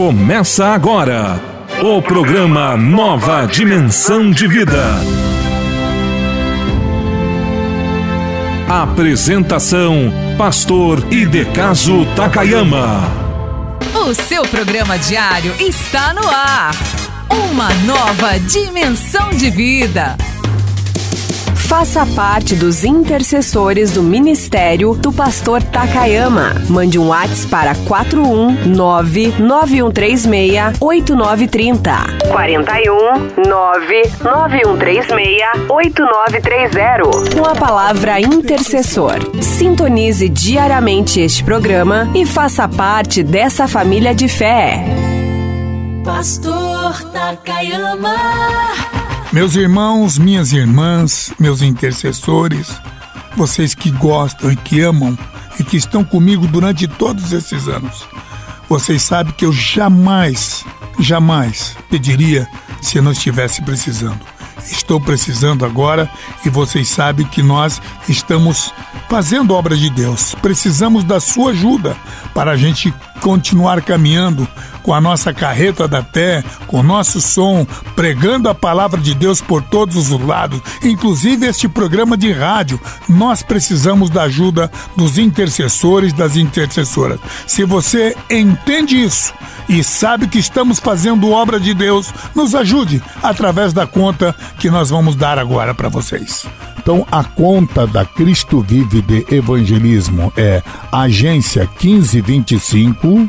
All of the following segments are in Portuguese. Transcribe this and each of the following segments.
Começa agora o programa Nova Dimensão de Vida. Apresentação: Pastor Idecaso Takayama. O seu programa diário está no ar. Uma nova dimensão de vida. Faça parte dos intercessores do ministério do pastor Takayama. Mande um WhatsApp para 41991368930. 41991368930. Com a palavra intercessor. Sintonize diariamente este programa e faça parte dessa família de fé. Pastor Takayama. Meus irmãos, minhas irmãs, meus intercessores, vocês que gostam e que amam e que estão comigo durante todos esses anos, vocês sabem que eu jamais, jamais pediria se eu não estivesse precisando. Estou precisando agora e vocês sabem que nós estamos fazendo obra de Deus. Precisamos da sua ajuda para a gente continuar caminhando com a nossa carreta da fé, com o nosso som, pregando a palavra de Deus por todos os lados, inclusive este programa de rádio. Nós precisamos da ajuda dos intercessores, das intercessoras. Se você entende isso e sabe que estamos fazendo obra de Deus, nos ajude através da conta que nós vamos dar agora para vocês. Então, a conta da Cristo Vive de Evangelismo é agência 1525 tout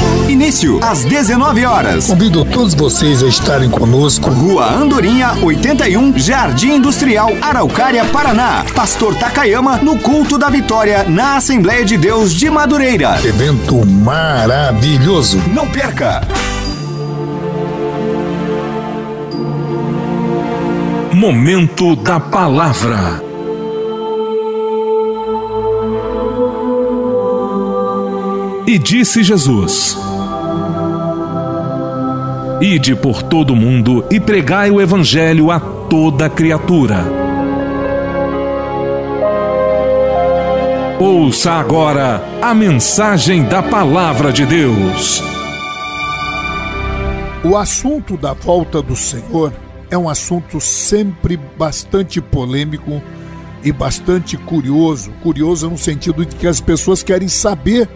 Início às 19 horas. Convido todos vocês a estarem conosco. Rua Andorinha, 81, Jardim Industrial, Araucária, Paraná. Pastor Takayama no culto da vitória na Assembleia de Deus de Madureira. Evento maravilhoso. Não perca! Momento da Palavra. E disse Jesus: Ide por todo o mundo e pregai o Evangelho a toda criatura. Ouça agora a mensagem da Palavra de Deus. O assunto da volta do Senhor é um assunto sempre bastante polêmico e bastante curioso. Curioso no sentido de que as pessoas querem saber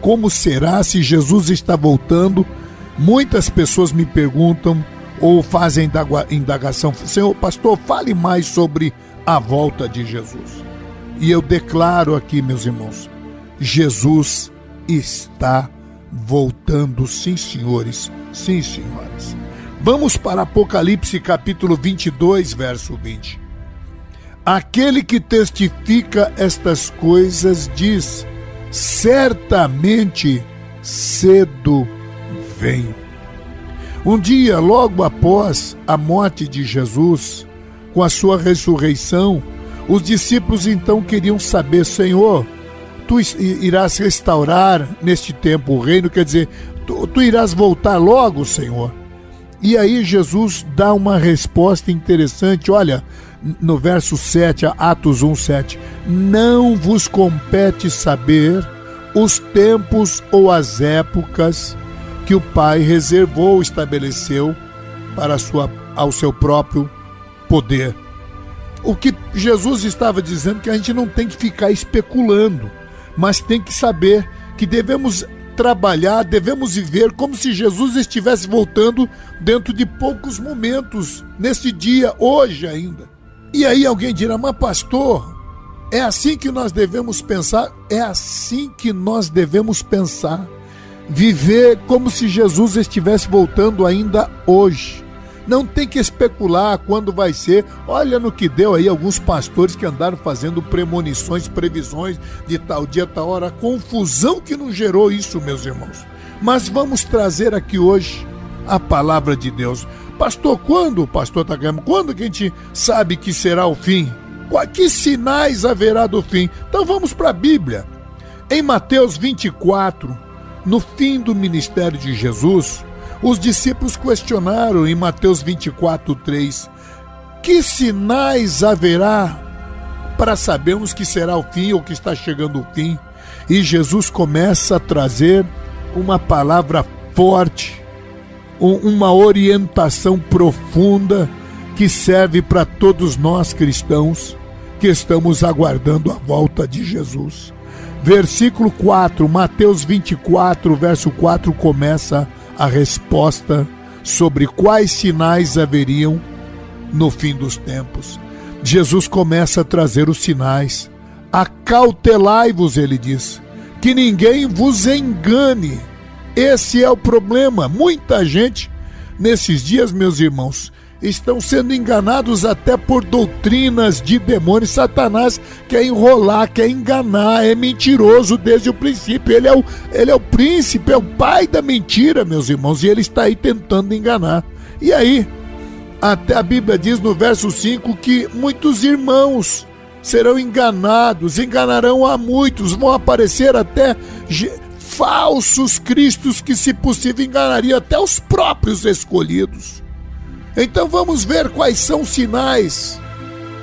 como será se Jesus está voltando Muitas pessoas me perguntam ou fazem indagação, Senhor pastor, fale mais sobre a volta de Jesus. E eu declaro aqui, meus irmãos, Jesus está voltando, sim, senhores, sim, senhoras. Vamos para Apocalipse capítulo 22, verso 20. Aquele que testifica estas coisas diz: certamente cedo vem. Um dia, logo após a morte de Jesus, com a sua ressurreição, os discípulos então queriam saber, Senhor, tu irás restaurar neste tempo o reino, quer dizer, tu, tu irás voltar logo, Senhor. E aí Jesus dá uma resposta interessante, olha, no verso 7, Atos 1, 7. Não vos compete saber os tempos ou as épocas que o Pai reservou, estabeleceu para sua, ao seu próprio poder. O que Jesus estava dizendo é que a gente não tem que ficar especulando, mas tem que saber que devemos trabalhar, devemos viver como se Jesus estivesse voltando dentro de poucos momentos, neste dia, hoje ainda. E aí alguém dirá, mas pastor, é assim que nós devemos pensar? É assim que nós devemos pensar. Viver como se Jesus estivesse voltando ainda hoje. Não tem que especular quando vai ser. Olha no que deu aí alguns pastores que andaram fazendo premonições, previsões de tal dia, tal hora. A confusão que não gerou isso, meus irmãos. Mas vamos trazer aqui hoje a palavra de Deus. Pastor, quando, pastor Takama, quando que a gente sabe que será o fim? Que sinais haverá do fim? Então vamos para a Bíblia. Em Mateus 24, no fim do ministério de Jesus, os discípulos questionaram em Mateus 24, 3: Que sinais haverá para sabermos que será o fim ou que está chegando o fim? E Jesus começa a trazer uma palavra forte uma orientação profunda que serve para todos nós cristãos que estamos aguardando a volta de Jesus. Versículo 4, Mateus 24, verso 4 começa a resposta sobre quais sinais haveriam no fim dos tempos. Jesus começa a trazer os sinais. Acautelai-vos, ele diz, que ninguém vos engane esse é o problema. Muita gente, nesses dias, meus irmãos, estão sendo enganados até por doutrinas de demônios. Satanás quer enrolar, quer enganar, é mentiroso desde o princípio. Ele é o, ele é o príncipe, é o pai da mentira, meus irmãos, e ele está aí tentando enganar. E aí, até a Bíblia diz no verso 5 que muitos irmãos serão enganados, enganarão a muitos, vão aparecer até falsos cristos que, se possível, enganariam até os próprios escolhidos. Então vamos ver quais são os sinais.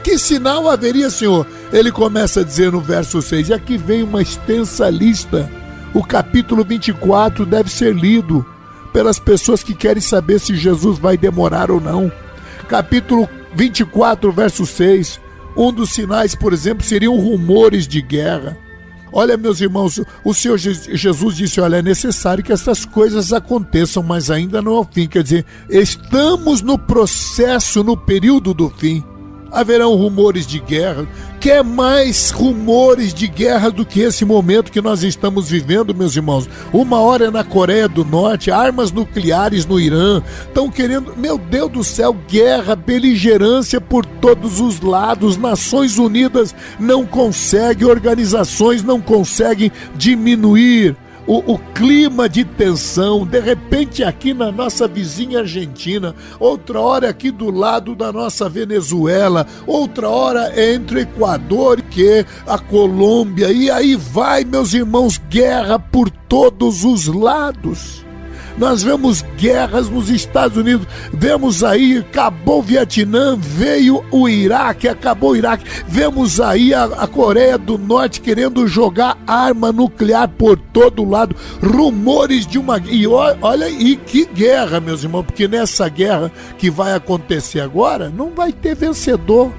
Que sinal haveria, Senhor? Ele começa a dizer no verso 6, e aqui vem uma extensa lista. O capítulo 24 deve ser lido pelas pessoas que querem saber se Jesus vai demorar ou não. Capítulo 24, verso 6. Um dos sinais, por exemplo, seriam rumores de guerra. Olha, meus irmãos, o Senhor Jesus disse: olha, é necessário que essas coisas aconteçam, mas ainda não é o fim. Quer dizer, estamos no processo, no período do fim haverão rumores de guerra. Quer mais rumores de guerra do que esse momento que nós estamos vivendo, meus irmãos? Uma hora é na Coreia do Norte, armas nucleares no Irã, estão querendo, meu Deus do céu, guerra, beligerância por todos os lados. Nações Unidas não conseguem, organizações não conseguem diminuir o, o, clima de tensão, de repente aqui na nossa vizinha Argentina, outra hora aqui do lado da nossa Venezuela, outra hora entre o Equador e a Colômbia, e aí vai, meus irmãos, guerra por todos os lados. Nós vemos guerras nos Estados Unidos, vemos aí, acabou o Vietnã, veio o Iraque, acabou o Iraque, vemos aí a, a Coreia do Norte querendo jogar arma nuclear por todo lado, rumores de uma. E olha, e que guerra, meus irmãos, porque nessa guerra que vai acontecer agora, não vai ter vencedor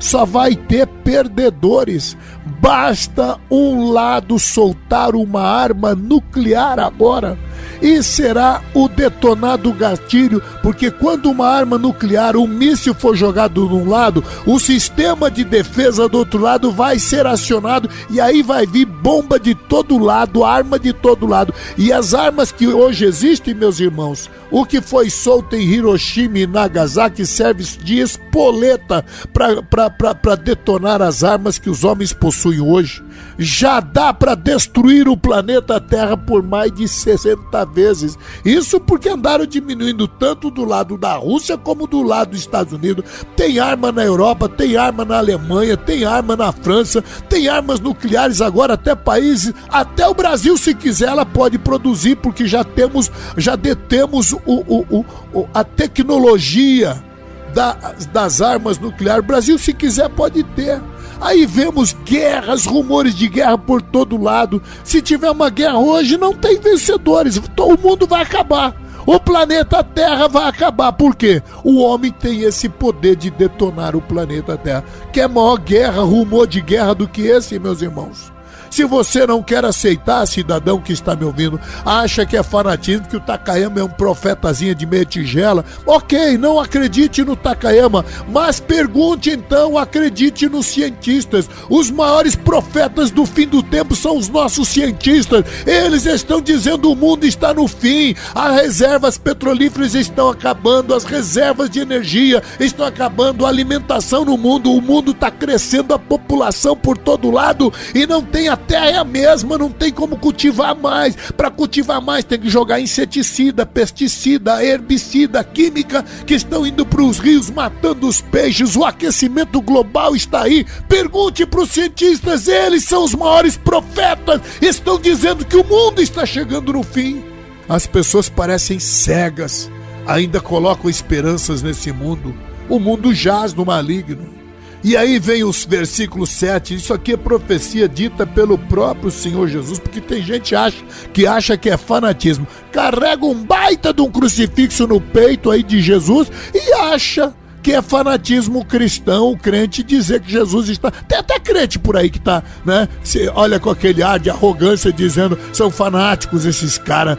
só vai ter perdedores. Basta um lado soltar uma arma nuclear agora e será o detonado gatilho, porque quando uma arma nuclear, um míssil for jogado de um lado, o sistema de defesa do outro lado vai ser acionado e aí vai vir bomba de todo lado, arma de todo lado. E as armas que hoje existem, meus irmãos, o que foi solto em Hiroshima e Nagasaki serve de espoleta para detonar as armas que os homens possuem hoje. Já dá para destruir o planeta Terra por mais de 60 vezes. Isso porque andaram diminuindo tanto do lado da Rússia como do lado dos Estados Unidos. Tem arma na Europa, tem arma na Alemanha, tem arma na França, tem armas nucleares agora até países, até o Brasil se quiser ela pode produzir porque já temos, já detemos o, o, o, a tecnologia da, das armas nucleares. O Brasil se quiser pode ter. Aí vemos guerras, rumores de guerra por todo lado. Se tiver uma guerra hoje, não tem vencedores. O mundo vai acabar. O planeta Terra vai acabar. Por quê? O homem tem esse poder de detonar o planeta Terra. Quer maior guerra, rumor de guerra do que esse, meus irmãos? Se você não quer aceitar, cidadão que está me ouvindo, acha que é fanatismo, que o Takayama é um profetazinha de meia tigela, ok, não acredite no Takayama, mas pergunte então, acredite nos cientistas. Os maiores profetas do fim do tempo são os nossos cientistas. Eles estão dizendo o mundo está no fim, as reservas petrolíferas estão acabando, as reservas de energia estão acabando, a alimentação no mundo, o mundo está crescendo, a população por todo lado e não tem a terra é a mesma, não tem como cultivar mais. Para cultivar mais tem que jogar inseticida, pesticida, herbicida, química que estão indo para os rios matando os peixes. O aquecimento global está aí. Pergunte para os cientistas, eles são os maiores profetas. Estão dizendo que o mundo está chegando no fim. As pessoas parecem cegas, ainda colocam esperanças nesse mundo. O mundo jaz no maligno. E aí vem os versículos 7, isso aqui é profecia dita pelo próprio Senhor Jesus, porque tem gente acha, que acha que é fanatismo. Carrega um baita de um crucifixo no peito aí de Jesus e acha que é fanatismo cristão, o crente dizer que Jesus está. Tem até crente por aí que tá, né? Você olha com aquele ar de arrogância dizendo são fanáticos esses caras.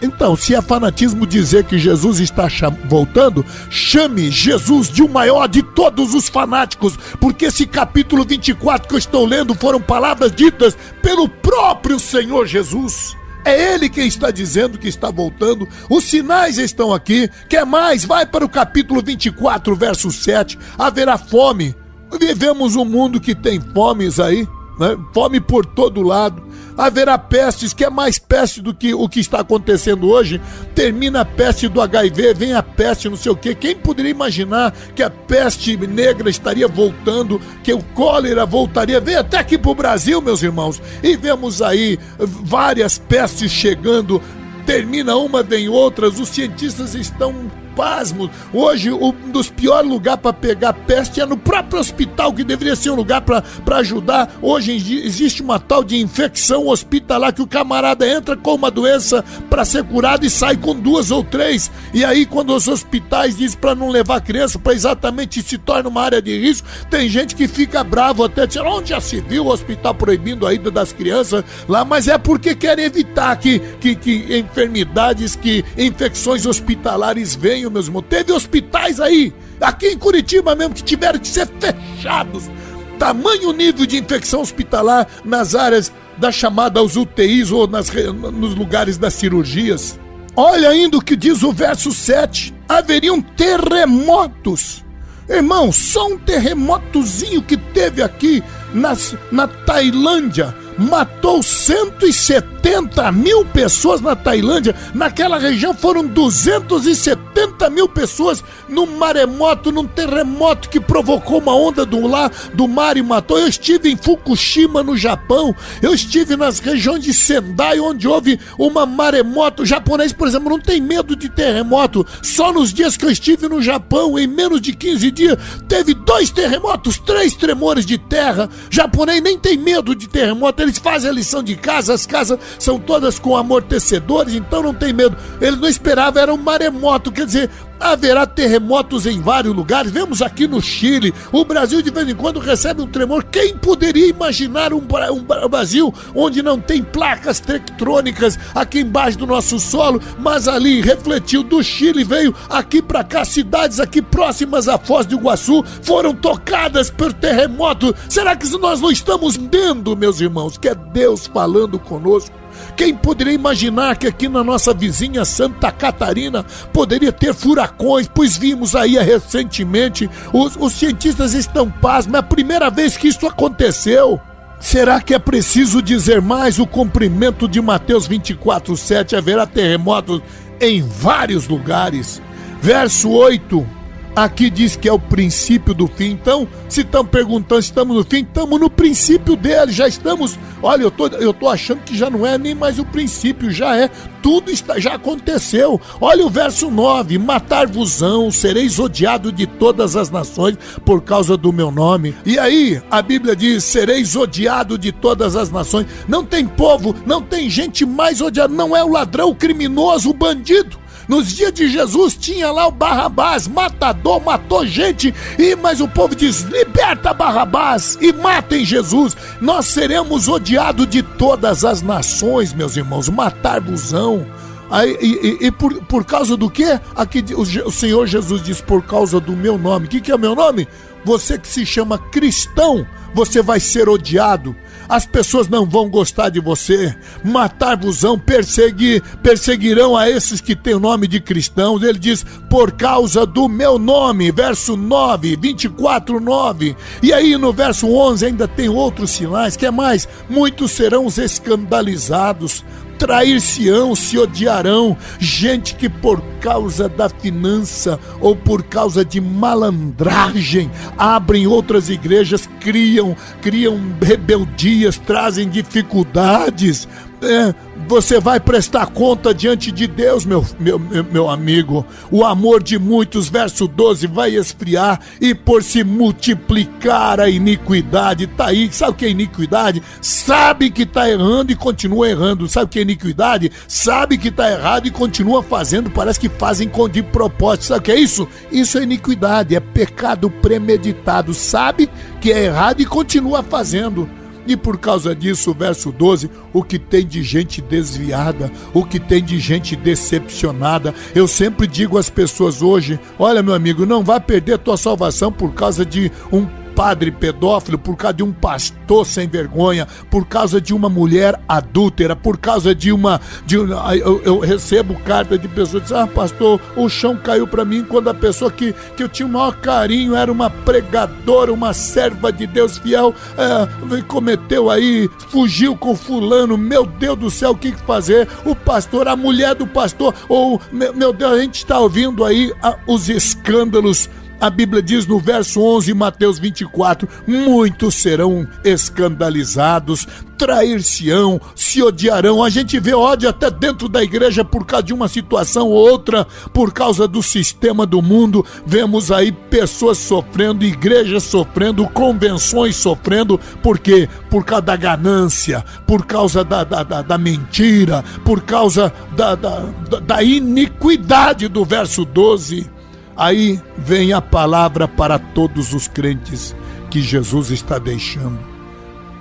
Então, se é fanatismo dizer que Jesus está voltando, chame Jesus de o maior de todos os fanáticos, porque esse capítulo 24 que eu estou lendo foram palavras ditas pelo próprio Senhor Jesus. É ele quem está dizendo que está voltando. Os sinais estão aqui. Quer mais? Vai para o capítulo 24, verso 7. Haverá fome. Vivemos um mundo que tem fomes aí, né? fome por todo lado haverá pestes, que é mais peste do que o que está acontecendo hoje. Termina a peste do HIV, vem a peste, não sei o quê. Quem poderia imaginar que a peste negra estaria voltando, que o cólera voltaria? Vem até aqui para o Brasil, meus irmãos, e vemos aí várias pestes chegando. Termina uma, vem outras. Os cientistas estão pasmo. Hoje, um dos piores lugares para pegar peste é no próprio hospital, que deveria ser um lugar para ajudar. Hoje existe uma tal de infecção hospitalar que o camarada entra com uma doença para ser curado e sai com duas ou três. E aí, quando os hospitais dizem para não levar criança, para exatamente se torna uma área de risco, tem gente que fica bravo até dizer, onde já se viu o hospital proibindo a ida das crianças lá, mas é porque querem evitar que, que, que enfermidades, que infecções hospitalares venham tamanho, meus irmãos. Teve hospitais aí, aqui em Curitiba mesmo, que tiveram que ser fechados. Tamanho nível de infecção hospitalar nas áreas da chamada aos UTIs ou nas, nos lugares das cirurgias. Olha ainda o que diz o verso 7. Haveriam terremotos. Irmão, só um terremotozinho que teve aqui nas, na Tailândia matou 170 mil pessoas na Tailândia. Naquela região foram 270 mil pessoas num maremoto, num terremoto que provocou uma onda do, lá, do mar e matou. Eu estive em Fukushima, no Japão. Eu estive nas regiões de Sendai, onde houve uma maremoto. O japonês, por exemplo, não tem medo de terremoto. Só nos dias que eu estive no Japão, em menos de 15 dias, teve dois terremotos, três tremores de terra. O japonês nem tem medo de terremoto eles fazem a lição de casa, as casas são todas com amortecedores, então não tem medo. Ele não esperava, era um maremoto, quer dizer, Haverá terremotos em vários lugares. Vemos aqui no Chile. O Brasil de vez em quando recebe um tremor. Quem poderia imaginar um, um Brasil onde não tem placas tectônicas aqui embaixo do nosso solo, mas ali refletiu do Chile, veio aqui para cá, cidades aqui próximas à Foz do Iguaçu foram tocadas por terremoto. Será que nós não estamos vendo, meus irmãos, que é Deus falando conosco? Quem poderia imaginar que aqui na nossa vizinha Santa Catarina poderia ter furacões? Pois vimos aí recentemente, os, os cientistas estão pasmos, é a primeira vez que isso aconteceu. Será que é preciso dizer mais? O cumprimento de Mateus 24, 7 haverá terremotos em vários lugares. Verso 8 Aqui diz que é o princípio do fim. Então, se estão perguntando se estamos no fim, estamos no princípio dele. Já estamos. Olha, eu tô, eu tô achando que já não é nem mais o princípio, já é. Tudo está, já aconteceu. Olha o verso 9: Matar-vos-ão, sereis odiado de todas as nações por causa do meu nome. E aí, a Bíblia diz: sereis odiado de todas as nações. Não tem povo, não tem gente mais odiada. Não é o ladrão, o criminoso, o bandido. Nos dias de Jesus tinha lá o Barrabás, matador, matou gente, e mas o povo diz: liberta Barrabás e matem Jesus. Nós seremos odiados de todas as nações, meus irmãos, matar-vosão. Aí, e, e, e, por, por causa do quê? Aqui o, o, Senhor Jesus diz: por causa do meu nome. O que, que é meu nome? Você que se chama cristão, você vai ser odiado. As pessoas não vão gostar de você, matar-vosão, perseguir, perseguirão a esses que têm o nome de cristãos. Ele diz, por causa do meu nome, verso 9, 24, 9. E aí no verso 11 ainda tem outros sinais, que é mais, muitos serão os escandalizados, trair-se-ão, se odiarão, gente que por causa da finança ou por causa de malandragem abrem outras igrejas, criam, criam rebeldias, trazem dificuldades, é, você vai prestar conta diante de Deus, meu, meu, meu amigo. O amor de muitos, verso 12, vai esfriar e por se multiplicar a iniquidade. Tá aí, sabe o que é iniquidade? Sabe que tá errando e continua errando. Sabe o que é iniquidade? Sabe que tá errado e continua fazendo. Parece que fazem de propósito. Sabe o que é isso? Isso é iniquidade, é pecado premeditado. Sabe que é errado e continua fazendo. E por causa disso, verso 12, o que tem de gente desviada, o que tem de gente decepcionada. Eu sempre digo às pessoas hoje: olha, meu amigo, não vá perder tua salvação por causa de um padre pedófilo, por causa de um pastor sem vergonha, por causa de uma mulher adúltera, por causa de uma. De, eu, eu recebo carta de pessoas dizem: Ah, pastor, o chão caiu para mim quando a pessoa que, que eu tinha o maior carinho era uma pregadora, uma serva de Deus fiel, é, cometeu aí, fugiu com fulano. Meu Deus do céu, o que fazer? O pastor, a mulher do pastor, ou, meu, Deus, a gente está ouvindo aí ah, os escândalos a Bíblia diz no verso 11, Mateus 24: muitos serão escandalizados, trair-se-ão, se odiarão. A gente vê ódio até dentro da igreja por causa de uma situação ou outra, por causa do sistema do mundo. Vemos aí pessoas sofrendo, igrejas sofrendo, convenções sofrendo, por quê? Por causa da ganância, por causa da, da, da, da mentira, por causa da, da, da iniquidade do verso 12. Aí vem a palavra para todos os crentes que Jesus está deixando.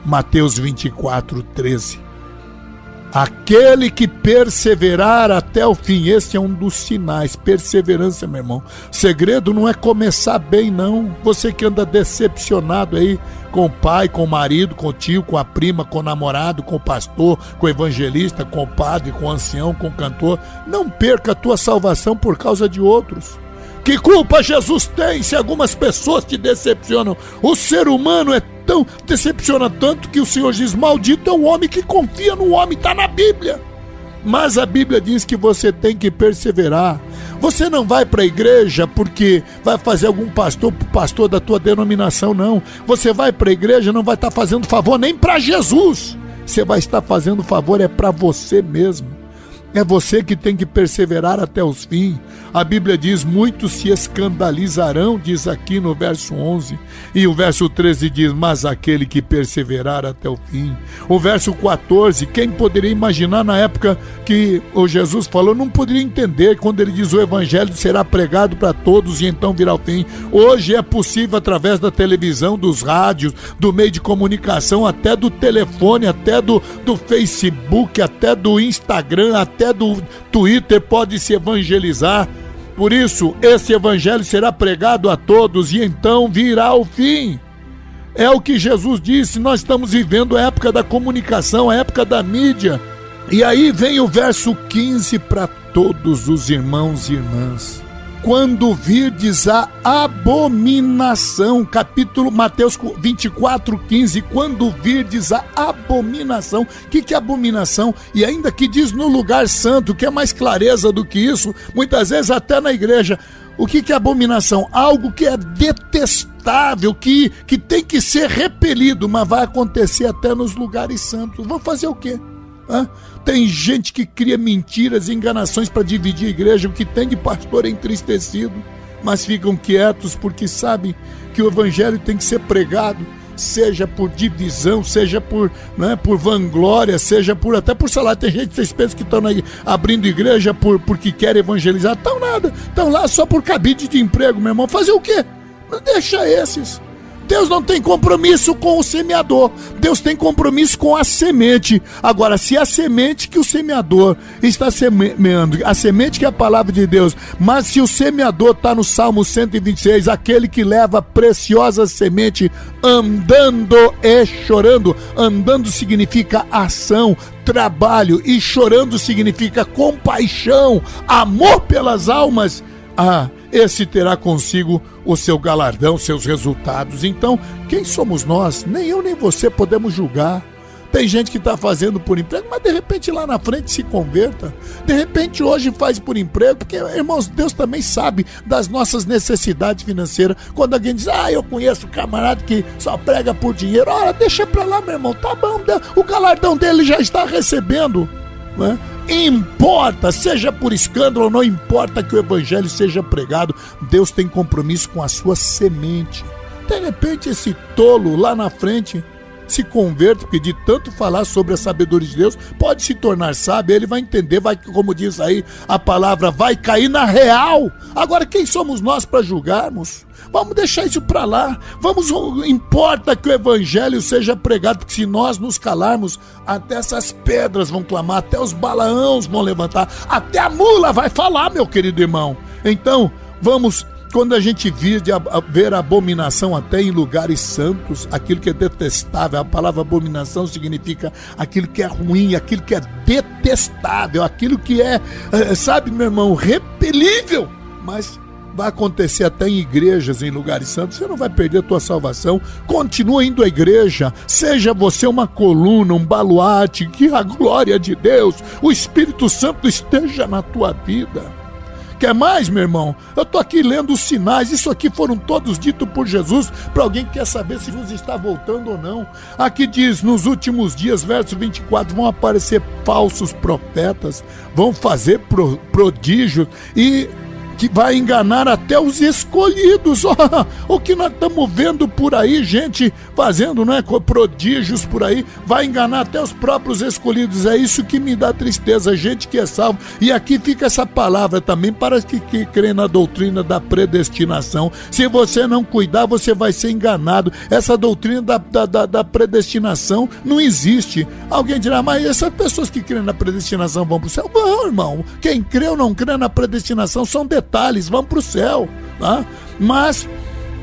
Mateus 24, 13. Aquele que perseverar até o fim, esse é um dos sinais, perseverança, meu irmão. segredo não é começar bem, não. Você que anda decepcionado aí com o pai, com o marido, com o tio, com a prima, com o namorado, com o pastor, com o evangelista, com o padre, com o ancião, com o cantor, não perca a tua salvação por causa de outros. Que culpa Jesus tem se algumas pessoas te decepcionam? O ser humano é tão decepciona tanto que o Senhor diz: Maldito é o homem que confia no homem, está na Bíblia. Mas a Bíblia diz que você tem que perseverar. Você não vai para a igreja porque vai fazer algum pastor pastor da tua denominação, não. Você vai para a igreja não vai estar tá fazendo favor nem para Jesus. Você vai estar fazendo favor é para você mesmo. É você que tem que perseverar até os fins. A Bíblia diz: muitos se escandalizarão, diz aqui no verso 11. E o verso 13 diz: mas aquele que perseverar até o fim. O verso 14, quem poderia imaginar na época que o Jesus falou, não poderia entender quando ele diz: o evangelho será pregado para todos e então virá o fim. Hoje é possível através da televisão, dos rádios, do meio de comunicação, até do telefone, até do, do Facebook, até do Instagram, até do Twitter, pode se evangelizar. Por isso, esse evangelho será pregado a todos e então virá o fim. É o que Jesus disse, nós estamos vivendo a época da comunicação, a época da mídia. E aí vem o verso 15 para todos os irmãos e irmãs quando virdes a abominação. Capítulo Mateus 24, 15. Quando virdes a abominação. O que, que é abominação? E ainda que diz no lugar santo, que é mais clareza do que isso, muitas vezes até na igreja. O que, que é abominação? Algo que é detestável, que, que tem que ser repelido, mas vai acontecer até nos lugares santos. Vamos fazer o quê? Hã? Tem gente que cria mentiras e enganações para dividir a igreja. O que tem de pastor é entristecido, mas ficam quietos porque sabem que o evangelho tem que ser pregado, seja por divisão, seja por, né, por vanglória, seja por até por salário. Tem gente, vocês pensam que estão abrindo igreja por, porque querem evangelizar? Estão nada, estão lá só por cabide de emprego, meu irmão. Fazer o quê? Deixa esses. Deus não tem compromisso com o semeador. Deus tem compromisso com a semente. Agora, se a semente que o semeador está semeando, a semente que é a palavra de Deus, mas se o semeador está no Salmo 126, aquele que leva preciosa semente andando e chorando. Andando significa ação, trabalho, e chorando significa compaixão, amor pelas almas. Ah, esse terá consigo o seu galardão, seus resultados. Então, quem somos nós? Nem eu nem você podemos julgar. Tem gente que está fazendo por emprego, mas de repente lá na frente se converta. De repente hoje faz por emprego, porque, irmãos, Deus também sabe das nossas necessidades financeiras. Quando alguém diz, ah, eu conheço um camarada que só prega por dinheiro, ora, deixa pra lá, meu irmão, tá bom, o galardão dele já está recebendo. Né? Importa, seja por escândalo, não importa que o evangelho seja pregado, Deus tem compromisso com a sua semente. De repente, esse tolo lá na frente se converta, porque de tanto falar sobre a sabedoria de Deus, pode se tornar sábio, ele vai entender, vai, como diz aí a palavra, vai cair na real. Agora, quem somos nós para julgarmos? Vamos deixar isso para lá. Vamos, importa que o evangelho seja pregado, porque se nós nos calarmos, até essas pedras vão clamar, até os balaãos vão levantar, até a mula vai falar, meu querido irmão. Então, vamos quando a gente vir de ver abominação até em lugares santos, aquilo que é detestável, a palavra abominação significa aquilo que é ruim, aquilo que é detestável, aquilo que é, eh, sabe, meu irmão, repelível. Mas vai acontecer até em igrejas, em lugares santos, você não vai perder a tua salvação. Continua indo à igreja, seja você uma coluna, um baluarte, que a glória de Deus, o Espírito Santo esteja na tua vida. Quer mais, meu irmão? Eu estou aqui lendo os sinais. Isso aqui foram todos ditos por Jesus para alguém que quer saber se Jesus está voltando ou não. Aqui diz: nos últimos dias, verso 24, vão aparecer falsos profetas, vão fazer pro, prodígios e que vai enganar até os escolhidos. O que nós estamos vendo por aí, gente fazendo, não é? Prodígios por aí, vai enganar até os próprios escolhidos. É isso que me dá tristeza, gente que é salvo. E aqui fica essa palavra também para que, que crê na doutrina da predestinação. Se você não cuidar, você vai ser enganado. Essa doutrina da, da, da, da predestinação não existe. Alguém dirá, mas essas pessoas que creem na predestinação vão para o céu? Vão, irmão. Quem crê ou não crê na predestinação são detalhes detalhes, vão para o céu. Tá? Mas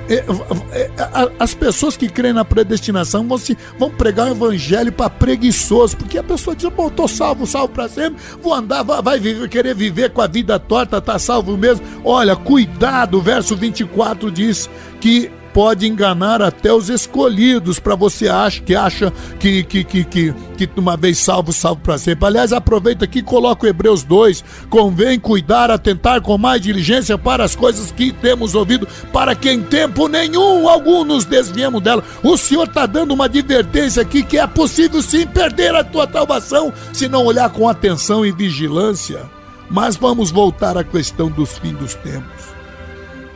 é, é, as pessoas que creem na predestinação vão, se, vão pregar o evangelho para preguiçoso, porque a pessoa diz: Bom, estou salvo, salvo para sempre, vou andar, vai, vai viver, querer viver com a vida torta, tá salvo mesmo. Olha, cuidado, verso 24 diz que pode enganar até os escolhidos para você acha que acha que que, que, que, que uma vez salvo, salvo para sempre. Aliás, aproveita aqui e coloca o Hebreus 2. Convém cuidar, atentar com mais diligência para as coisas que temos ouvido, para que em tempo nenhum algum nos desviemos dela. O Senhor está dando uma advertência aqui que é possível sim perder a tua salvação se não olhar com atenção e vigilância. Mas vamos voltar à questão dos fins dos tempos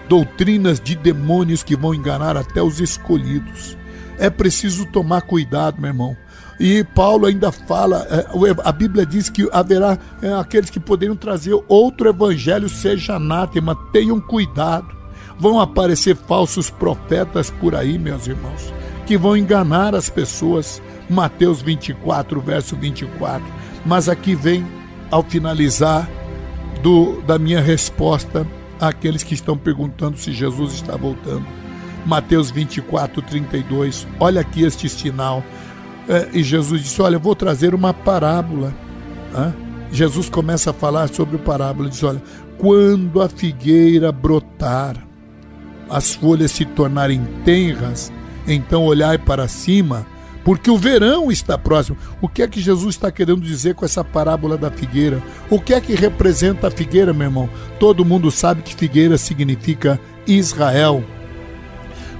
doutrinas de demônios que vão enganar até os escolhidos. É preciso tomar cuidado, meu irmão. E Paulo ainda fala, é, a Bíblia diz que haverá é, aqueles que poderiam trazer outro evangelho, seja anátema, tenham cuidado. Vão aparecer falsos profetas por aí, meus irmãos, que vão enganar as pessoas. Mateus 24, verso 24. Mas aqui vem, ao finalizar do, da minha resposta, àqueles que estão perguntando se Jesus está voltando. Mateus 24, 32. Olha aqui este sinal. É, e Jesus disse: Olha, eu vou trazer uma parábola. Jesus começa a falar sobre o parábola. Diz: Olha, quando a figueira brotar, as folhas se tornarem tenras, então olhai para cima porque o verão está próximo. O que é que Jesus está querendo dizer com essa parábola da figueira? O que é que representa a figueira, meu irmão? Todo mundo sabe que figueira significa Israel.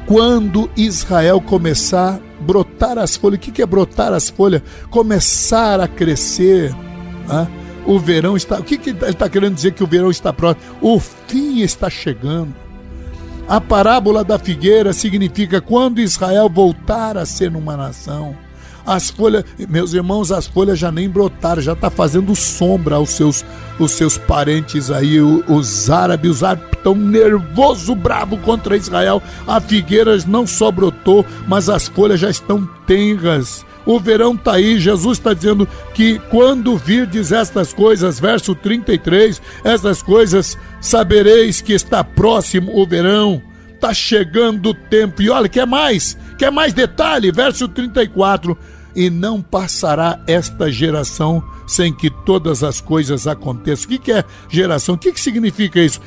Quando Israel começar a brotar as folhas, o que é brotar as folhas? Começar a crescer. Né? O verão está. O que, que ele está querendo dizer que o verão está próximo? O fim está chegando. A parábola da figueira significa quando Israel voltar a ser uma nação. As folhas, meus irmãos, as folhas já nem brotaram, já está fazendo sombra aos seus, os seus parentes aí, os árabes. Os árabes estão nervoso, bravo contra Israel. A figueira não só brotou, mas as folhas já estão tenras. O verão está aí, Jesus está dizendo que quando virdes estas coisas, verso 33, estas coisas sabereis que está próximo o verão, está chegando o tempo. E olha, quer mais? Quer mais detalhe? Verso 34. E não passará esta geração sem que todas as coisas aconteçam. O que, é geração? O que, significa isso?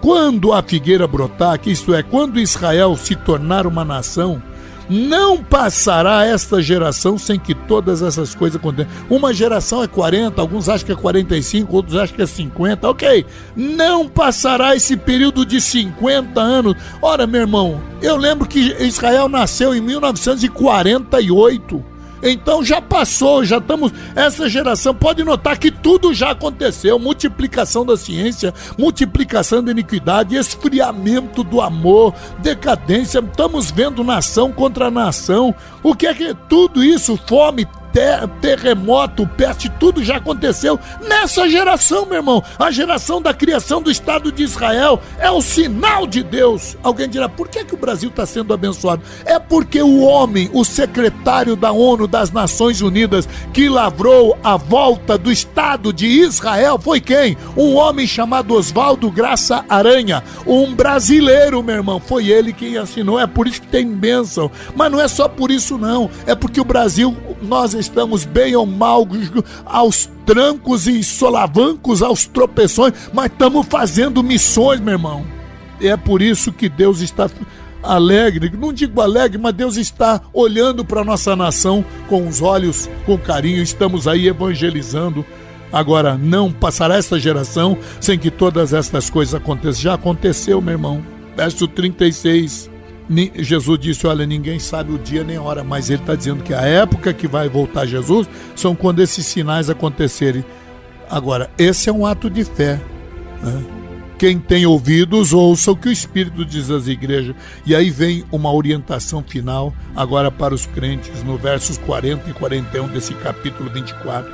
Quando a figueira brotar, que isto é, quando Israel se tornar uma nação, não passará esta geração sem que todas essas coisas aconteçam. Uma geração é 40, alguns acham que é 45, outros acham que é 50. Ok, não passará esse período de 50 anos. Ora, meu irmão, eu lembro que Israel nasceu em 1948. Então já passou, já estamos. Essa geração pode notar que tudo já aconteceu: multiplicação da ciência, multiplicação da iniquidade, esfriamento do amor, decadência. Estamos vendo nação contra nação. O que é que tudo isso, fome, ter, terremoto, peste, tudo já aconteceu nessa geração, meu irmão. A geração da criação do Estado de Israel é o sinal de Deus. Alguém dirá, por que, que o Brasil está sendo abençoado? É porque o homem, o secretário da ONU, das Nações Unidas, que lavrou a volta do Estado de Israel, foi quem? Um homem chamado Oswaldo Graça Aranha, um brasileiro, meu irmão. Foi ele quem assinou. É por isso que tem bênção. Mas não é só por isso, não. É porque o Brasil, nós estamos bem ou mal aos trancos e solavancos, aos tropeções, mas estamos fazendo missões, meu irmão. É por isso que Deus está alegre, não digo alegre, mas Deus está olhando para a nossa nação com os olhos, com carinho, estamos aí evangelizando. Agora, não passará essa geração sem que todas estas coisas aconteçam. Já aconteceu, meu irmão. Verso 36. Jesus disse: Olha, ninguém sabe o dia nem hora, mas ele está dizendo que a época que vai voltar Jesus são quando esses sinais acontecerem. Agora, esse é um ato de fé. Né? Quem tem ouvidos, ouça o que o Espírito diz às igrejas. E aí vem uma orientação final, agora para os crentes, no versos 40 e 41 desse capítulo 24.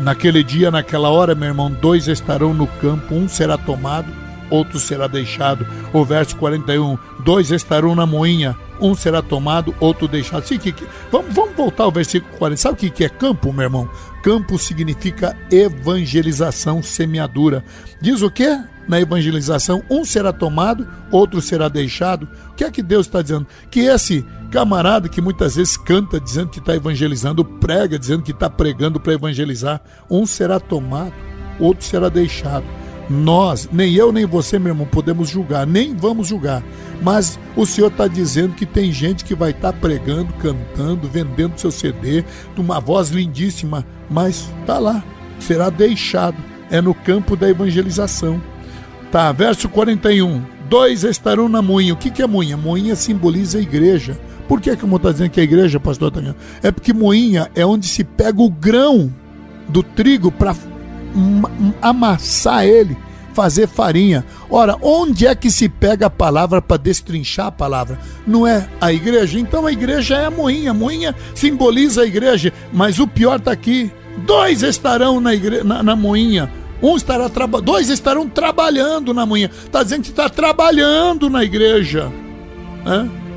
Naquele dia, naquela hora, meu irmão, dois estarão no campo, um será tomado outro será deixado. O verso 41, dois estarão na moinha, um será tomado, outro deixado. Sim, que, que, vamos, vamos voltar ao versículo 40. Sabe o que, que é campo, meu irmão? Campo significa evangelização, semeadura. Diz o que? Na evangelização, um será tomado, outro será deixado. O que é que Deus está dizendo? Que esse camarada que muitas vezes canta dizendo que está evangelizando, prega dizendo que está pregando para evangelizar, um será tomado, outro será deixado. Nós, nem eu nem você, meu irmão, podemos julgar, nem vamos julgar. Mas o Senhor está dizendo que tem gente que vai estar tá pregando, cantando, vendendo seu CD, de uma voz lindíssima, mas tá lá, será deixado. É no campo da evangelização. Tá, verso 41. Dois estarão na moinha. O que, que é moinha? Moinha simboliza a igreja. Por que, que eu estou dizendo que é a igreja, pastor Daniel? É porque moinha é onde se pega o grão do trigo para amassar ele, fazer farinha. Ora, onde é que se pega a palavra para destrinchar a palavra? Não é a igreja? Então a igreja é a moinha. A moinha simboliza a igreja, mas o pior está aqui. Dois estarão na, igre... na, na moinha um estará traba... dois estarão trabalhando na manhã. Está dizendo que está trabalhando na igreja.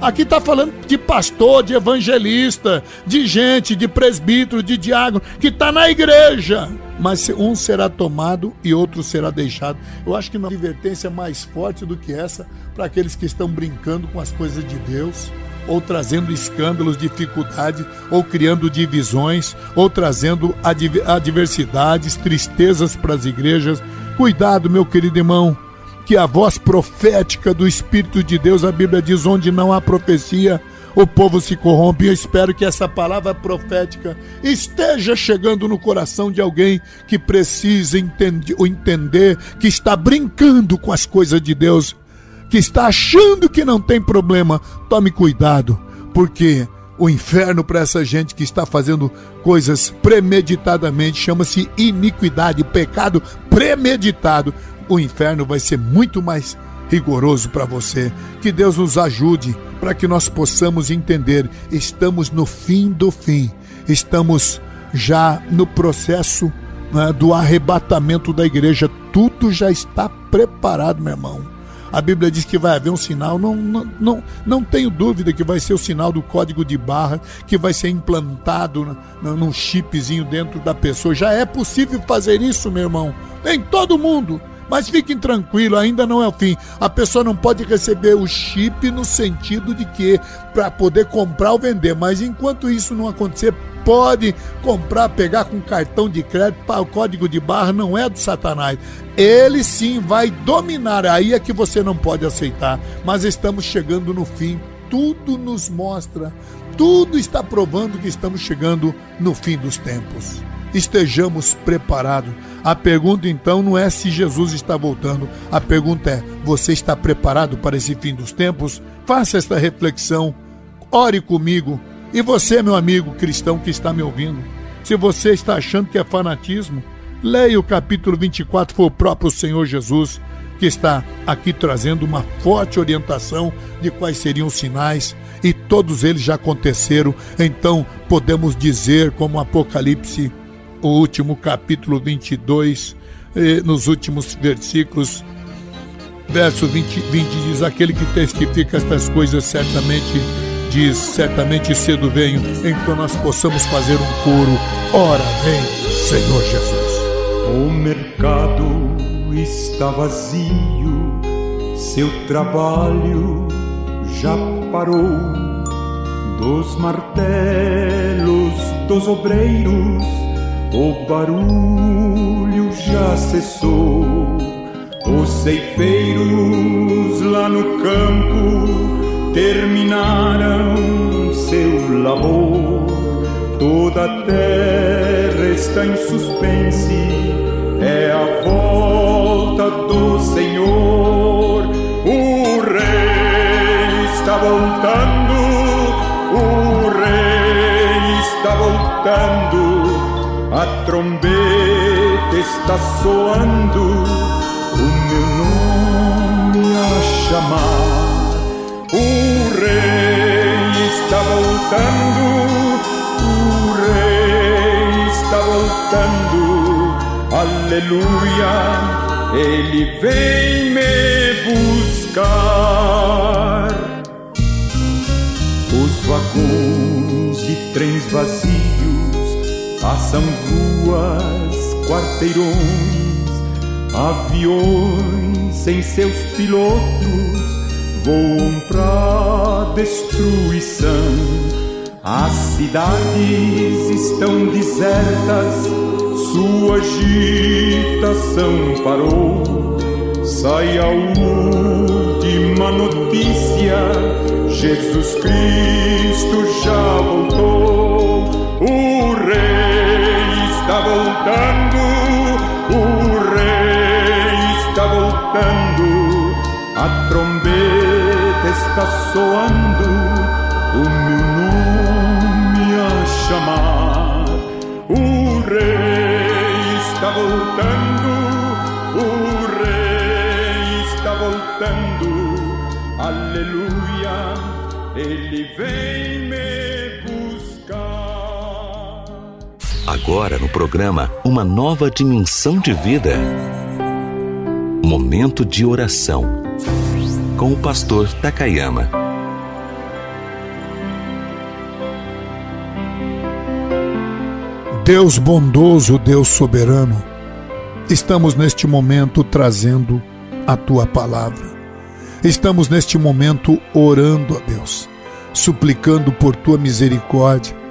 Aqui está falando de pastor, de evangelista, de gente, de presbítero, de diácono, que está na igreja. Mas um será tomado e outro será deixado. Eu acho que há advertência mais forte do que essa para aqueles que estão brincando com as coisas de Deus ou trazendo escândalos, dificuldades, ou criando divisões, ou trazendo adversidades, tristezas para as igrejas. Cuidado, meu querido irmão, que a voz profética do Espírito de Deus, a Bíblia diz: onde não há profecia, o povo se corrompe. Eu espero que essa palavra profética esteja chegando no coração de alguém que precisa entender, entender que está brincando com as coisas de Deus que está achando que não tem problema, tome cuidado, porque o inferno para essa gente que está fazendo coisas premeditadamente chama-se iniquidade, pecado premeditado. O inferno vai ser muito mais rigoroso para você. Que Deus nos ajude para que nós possamos entender. Estamos no fim do fim, estamos já no processo né, do arrebatamento da igreja. Tudo já está preparado, meu irmão. A Bíblia diz que vai haver um sinal, não, não, não, não tenho dúvida que vai ser o sinal do código de barra, que vai ser implantado num chipzinho dentro da pessoa. Já é possível fazer isso, meu irmão, em todo mundo. Mas fiquem tranquilos, ainda não é o fim. A pessoa não pode receber o chip no sentido de que para poder comprar ou vender, mas enquanto isso não acontecer, pode comprar, pegar com cartão de crédito, o código de barra não é do Satanás. Ele sim vai dominar, aí é que você não pode aceitar. Mas estamos chegando no fim, tudo nos mostra, tudo está provando que estamos chegando no fim dos tempos. Estejamos preparados. A pergunta então não é se Jesus está voltando, a pergunta é: você está preparado para esse fim dos tempos? Faça esta reflexão, ore comigo. E você, meu amigo cristão que está me ouvindo, se você está achando que é fanatismo, leia o capítulo 24, foi o próprio Senhor Jesus que está aqui trazendo uma forte orientação de quais seriam os sinais, e todos eles já aconteceram, então podemos dizer, como Apocalipse, o último capítulo 22, eh, nos últimos versículos, verso 20, 20 diz: Aquele que testifica estas coisas certamente diz: Certamente cedo venho, então nós possamos fazer um coro. Ora, vem, Senhor Jesus. O mercado está vazio, seu trabalho já parou. Dos martelos dos obreiros, o barulho já cessou. Os ceifeiros lá no campo terminaram seu labor. Toda a terra está em suspense, é a volta do Senhor. O rei está voltando, o rei está voltando, a trombeta está soando, o meu nome a chamar. O rei está voltando, o rei está voltando, aleluia, ele vem me buscar. Os vagões de trens vazios passam ruas, quarteirões, aviões sem seus pilotos voam pra destruição. As cidades estão desertas, sua agitação parou. Sai a última notícia: Jesus Cristo já voltou. O Rei está voltando. A trombeta está soando, o meu nome a chamar. O Rei está voltando, o Rei está voltando. Aleluia, Ele vem me Agora no programa Uma Nova Dimensão de Vida. Momento de oração. Com o pastor Takayama. Deus bondoso, Deus soberano, estamos neste momento trazendo a tua palavra. Estamos neste momento orando a Deus, suplicando por tua misericórdia,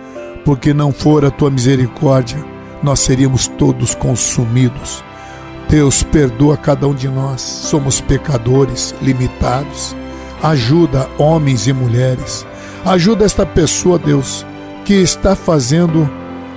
porque não for a tua misericórdia, nós seríamos todos consumidos. Deus, perdoa cada um de nós, somos pecadores, limitados. Ajuda homens e mulheres. Ajuda esta pessoa, Deus, que está fazendo,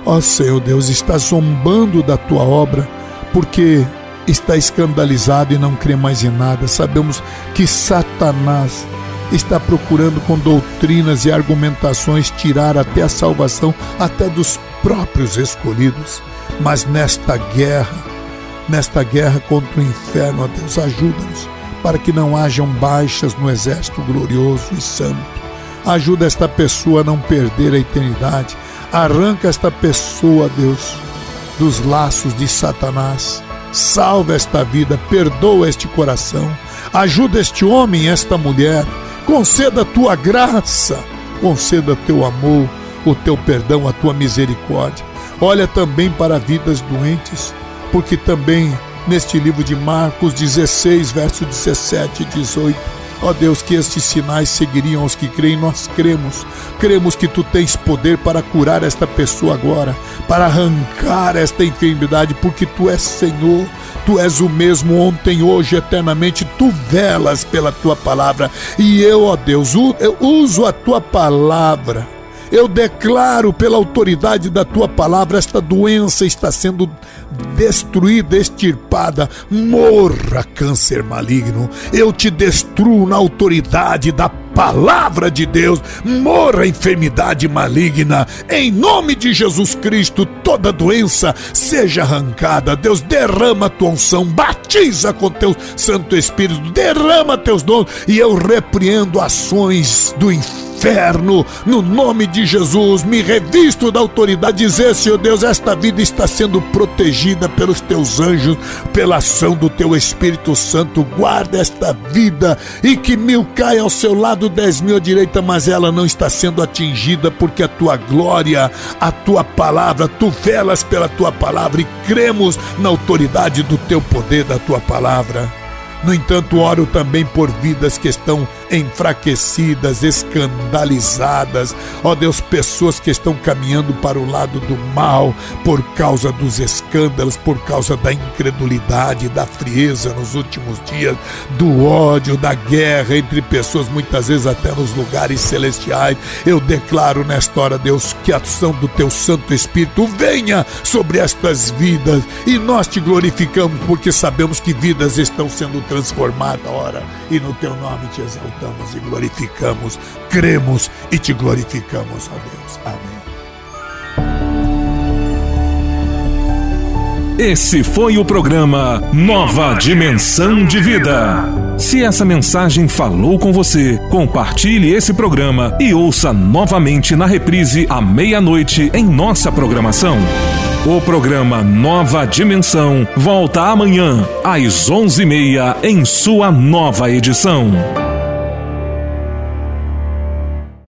ó Senhor Deus, está zombando da tua obra, porque está escandalizado e não crê mais em nada. Sabemos que Satanás está procurando com doutrinas e argumentações tirar até a salvação até dos próprios escolhidos. Mas nesta guerra, nesta guerra contra o inferno, ó Deus, ajuda-nos para que não hajam baixas no exército glorioso e santo. Ajuda esta pessoa a não perder a eternidade. Arranca esta pessoa, Deus, dos laços de Satanás. Salva esta vida, perdoa este coração. Ajuda este homem esta mulher. Conceda a tua graça, conceda teu amor, o teu perdão, a tua misericórdia. Olha também para vidas doentes, porque também neste livro de Marcos 16, verso 17 e 18. Ó Deus, que estes sinais seguiriam aos que creem, nós cremos. Cremos que tu tens poder para curar esta pessoa agora, para arrancar esta enfermidade, porque tu és Senhor. Tu és o mesmo ontem, hoje, eternamente. Tu velas pela tua palavra. E eu, ó Deus, eu uso a tua palavra. Eu declaro pela autoridade da tua palavra, esta doença está sendo destruída, extirpada. Morra, câncer maligno. Eu te destruo na autoridade da palavra de Deus. Morra, enfermidade maligna. Em nome de Jesus Cristo, toda doença seja arrancada. Deus, derrama a tua unção, batiza com teu Santo Espírito, derrama teus dons e eu repreendo ações do inferno inferno, no nome de Jesus, me revisto da autoridade, dizer, Senhor Deus, esta vida está sendo protegida pelos teus anjos, pela ação do teu Espírito Santo, guarda esta vida e que mil caia ao seu lado, dez mil à direita, mas ela não está sendo atingida, porque a tua glória, a tua palavra, tu velas pela tua palavra e cremos na autoridade do teu poder, da tua palavra. No entanto, oro também por vidas que estão enfraquecidas, escandalizadas. Ó Deus, pessoas que estão caminhando para o lado do mal por causa dos escândalos, por causa da incredulidade, da frieza nos últimos dias, do ódio, da guerra entre pessoas, muitas vezes até nos lugares celestiais. Eu declaro nesta hora, Deus, que a ação do teu Santo Espírito venha sobre estas vidas e nós te glorificamos porque sabemos que vidas estão sendo transformadas, ora, e no teu nome te exaltamos exaltamos e glorificamos, cremos e te glorificamos, ó Deus. Amém. Esse foi o programa Nova Dimensão de Vida. Se essa mensagem falou com você, compartilhe esse programa e ouça novamente na reprise à meia-noite em nossa programação. O programa Nova Dimensão volta amanhã às onze e meia em sua nova edição.